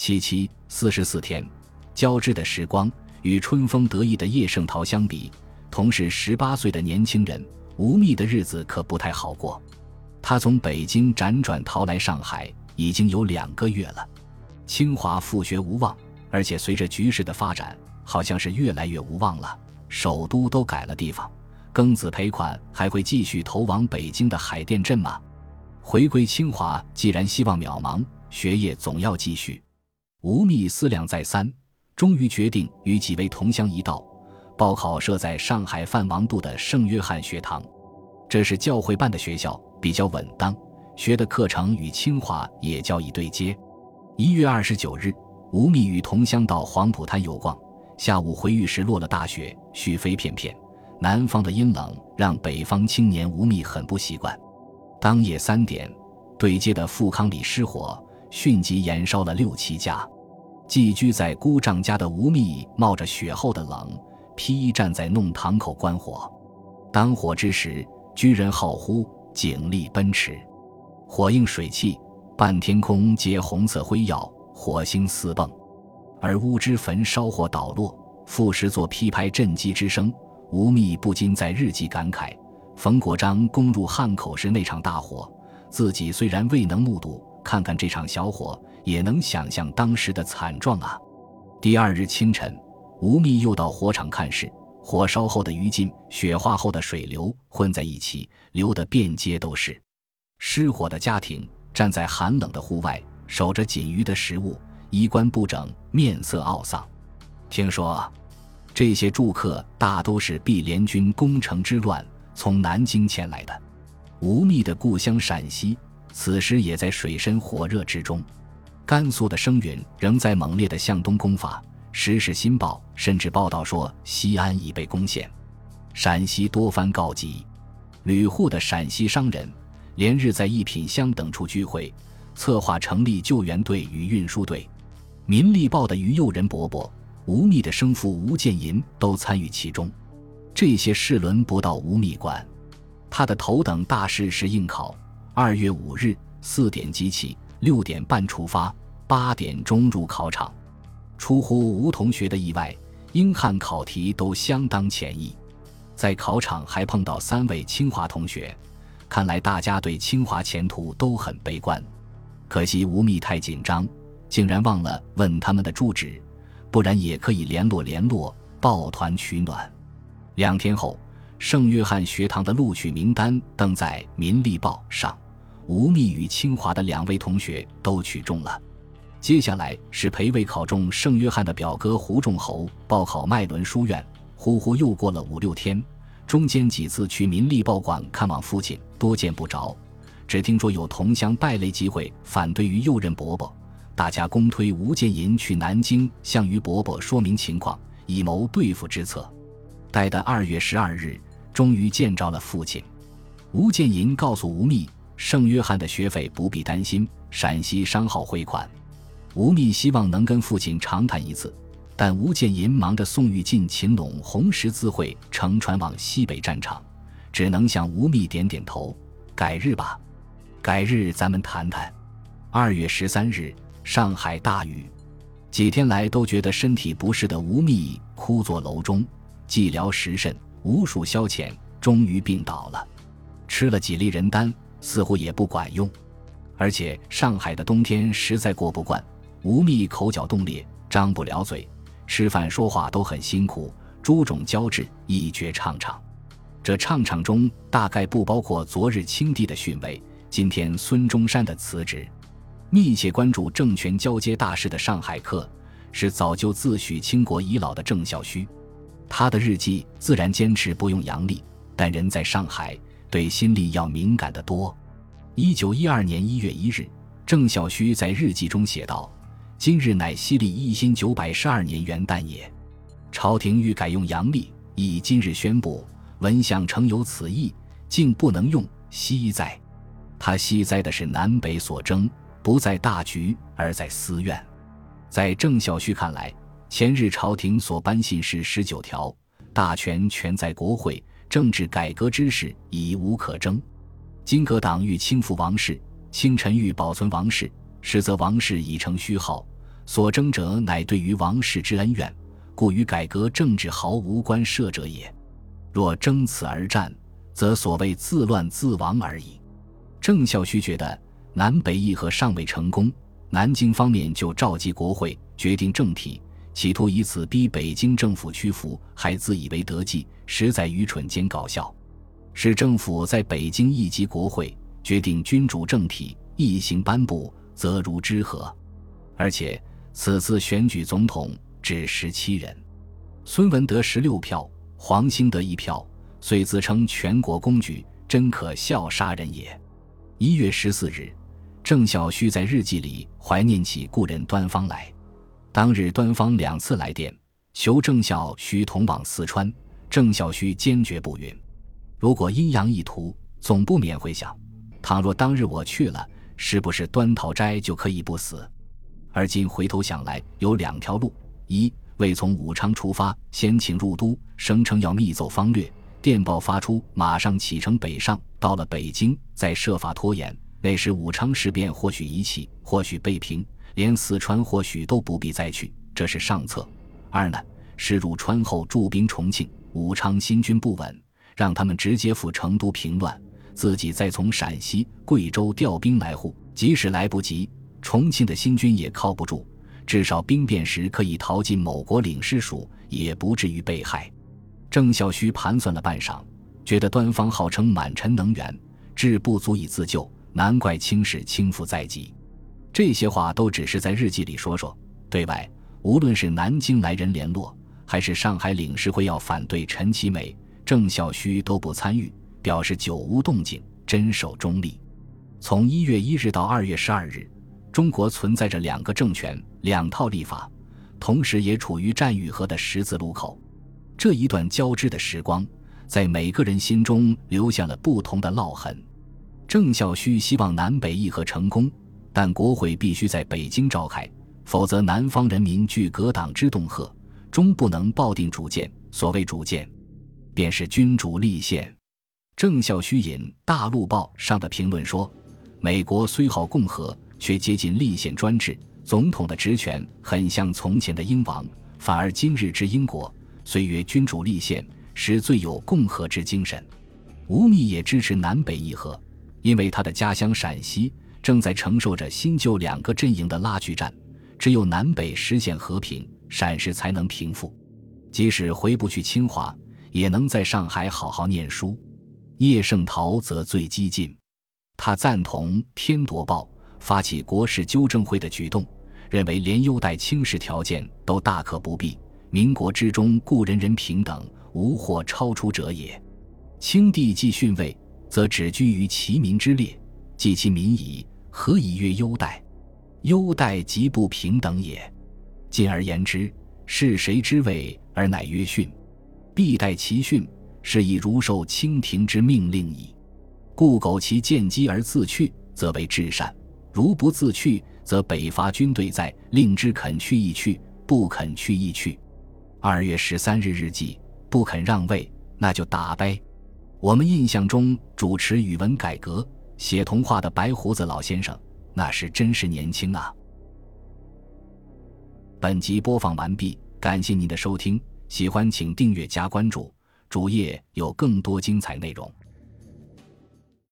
七七四十四天，交织的时光与春风得意的叶圣陶相比，同是十八岁的年轻人，吴宓的日子可不太好过。他从北京辗转逃来上海，已经有两个月了。清华复学无望，而且随着局势的发展，好像是越来越无望了。首都都改了地方，庚子赔款还会继续投往北京的海淀镇吗？回归清华，既然希望渺茫，学业总要继续。吴宓思量再三，终于决定与几位同乡一道报考设在上海范王渡的圣约翰学堂。这是教会办的学校，比较稳当，学的课程与清华也较易对接。一月二十九日，吴宓与同乡到黄浦滩游逛，下午回寓时落了大雪，絮飞片片。南方的阴冷让北方青年吴宓很不习惯。当夜三点，对接的富康里失火。迅即燃烧了六七家，寄居在姑丈家的吴宓冒着雪后的冷，披衣站在弄堂口观火。当火之时，居人号呼，警力奔驰，火映水汽，半天空皆红色辉耀，火星四迸。而乌之焚烧火倒落，复时作劈拍震击之声。吴宓不禁在日记感慨：冯国璋攻入汉口时那场大火，自己虽然未能目睹。看看这场小火，也能想象当时的惨状啊！第二日清晨，吴宓又到火场看事。火烧后的余烬、雪化后的水流混在一起，流得遍街都是。失火的家庭站在寒冷的户外，守着仅余的食物，衣冠不整，面色懊丧。听说，这些住客大都是避联军攻城之乱从南京前来的。吴宓的故乡陕西。此时也在水深火热之中，甘肃的声援仍在猛烈的向东攻伐。《时事新报》甚至报道说西安已被攻陷。陕西多番告急，旅沪的陕西商人连日在一品乡等处聚会，策划成立救援队与运输队。《民力报》的于右仁伯伯、吴宓的生父吴建银都参与其中。这些事轮不到吴宓管，他的头等大事是应考。二月五日四点集起，六点半出发，八点钟入考场。出乎吴同学的意外，英汉考题都相当浅易。在考场还碰到三位清华同学，看来大家对清华前途都很悲观。可惜吴宓太紧张，竟然忘了问他们的住址，不然也可以联络联络，抱团取暖。两天后。圣约翰学堂的录取名单登在《民力报》上，吴宓与清华的两位同学都取中了。接下来是陪位考中圣约翰的表哥胡仲侯报考麦伦书院。呼呼，又过了五六天，中间几次去《民力报》馆看望父亲，多见不着。只听说有同乡败类集会，反对于右任伯伯，大家公推吴建银去南京向于伯伯说明情况，以谋对付之策。待的二月十二日。终于见着了父亲，吴建银告诉吴宓，圣约翰的学费不必担心，陕西商号汇款。吴宓希望能跟父亲长谈一次，但吴建银忙着送玉进秦陇红十字会乘船往西北战场，只能向吴宓点点头，改日吧，改日咱们谈谈。二月十三日，上海大雨，几天来都觉得身体不适的吴宓枯坐楼中，寂寥时甚。无数消遣，终于病倒了。吃了几粒人丹，似乎也不管用。而且上海的冬天实在过不惯。吴宓口角冻裂，张不了嘴，吃饭说话都很辛苦，诸种交织，一绝畅畅。这畅畅中大概不包括昨日清帝的训位，今天孙中山的辞职。密切关注政权交接大事的上海客，是早就自诩清国遗老的郑孝胥。他的日记自然坚持不用阳历，但人在上海，对新历要敏感得多。一九一二年一月一日，郑晓旭在日记中写道：“今日乃西历一辛九百十二年元旦也，朝廷欲改用阳历，以今日宣布，闻想诚有此意，竟不能用，惜哉！”他惜哉的是南北所争，不在大局，而在私怨。在郑晓旭看来。前日朝廷所颁信是十九条，大权全在国会，政治改革之事已无可争。金阁党欲轻覆王室，清臣欲保存王室，实则王室已成虚号。所争者乃对于王室之恩怨，故与改革政治毫无关涉者也。若争此而战，则所谓自乱自亡而已。郑孝胥觉得南北议和尚未成功，南京方面就召集国会决定政体，企图以此逼北京政府屈服，还自以为得计，实在愚蠢兼搞笑。使政府在北京一级国会决定君主政体，一行颁布，则如之何？而且。此次选举总统只十七人，孙文得十六票，黄兴得一票，遂自称全国公举，真可笑杀人也。一月十四日，郑晓旭在日记里怀念起故人端方来。当日端方两次来电，求郑孝胥同往四川，郑孝胥坚决不允。如果阴阳一图，总不免会想：倘若当日我去了，是不是端讨斋就可以不死？而今回头想来，有两条路：一未从武昌出发，先请入都，声称要密奏方略，电报发出，马上启程北上。到了北京，再设法拖延，那时武昌事变或许已起，或许被平，连四川或许都不必再去，这是上策。二呢，是入川后驻兵重庆、武昌，新军不稳，让他们直接赴成都平乱，自己再从陕西、贵州调兵来护，即使来不及。重庆的新军也靠不住，至少兵变时可以逃进某国领事署，也不至于被害。郑孝胥盘算了半晌，觉得端方号称满臣能源，志不足以自救，难怪轻视轻负在即。这些话都只是在日记里说说，对外无论是南京来人联络，还是上海领事会要反对陈其美，郑孝胥都不参与，表示久无动静，真守中立。从一月一日到二月十二日。中国存在着两个政权、两套立法，同时也处于战与和的十字路口。这一段交织的时光，在每个人心中留下了不同的烙痕。郑孝胥希望南北议和成功，但国会必须在北京召开，否则南方人民据革党之恫吓，终不能抱定主见。所谓主见，便是君主立宪。郑孝胥引《大陆报》上的评论说：“美国虽好共和。”却接近立宪专制，总统的职权很像从前的英王，反而今日之英国虽曰君主立宪，实最有共和之精神。吴宓也支持南北议和，因为他的家乡陕西正在承受着新旧两个阵营的拉锯战，只有南北实现和平，陕士才能平复。即使回不去清华，也能在上海好好念书。叶圣陶则最激进，他赞同《天铎报》。发起国事纠正会的举动，认为连优待轻视条件都大可不必。民国之中，故人人平等，无或超出者也。清帝既逊位，则只居于其民之列，即其民矣，何以曰优待？优待即不平等也。进而言之，是谁之位而乃曰训？必待其训，是以如受清廷之命令矣。故苟其见机而自去，则为至善。如不自去，则北伐军队在，令之肯去亦去，不肯去亦去。二月十三日日记，不肯让位，那就打呗。我们印象中主持语文改革、写童话的白胡子老先生，那是真是年轻啊。本集播放完毕，感谢您的收听，喜欢请订阅加关注，主页有更多精彩内容。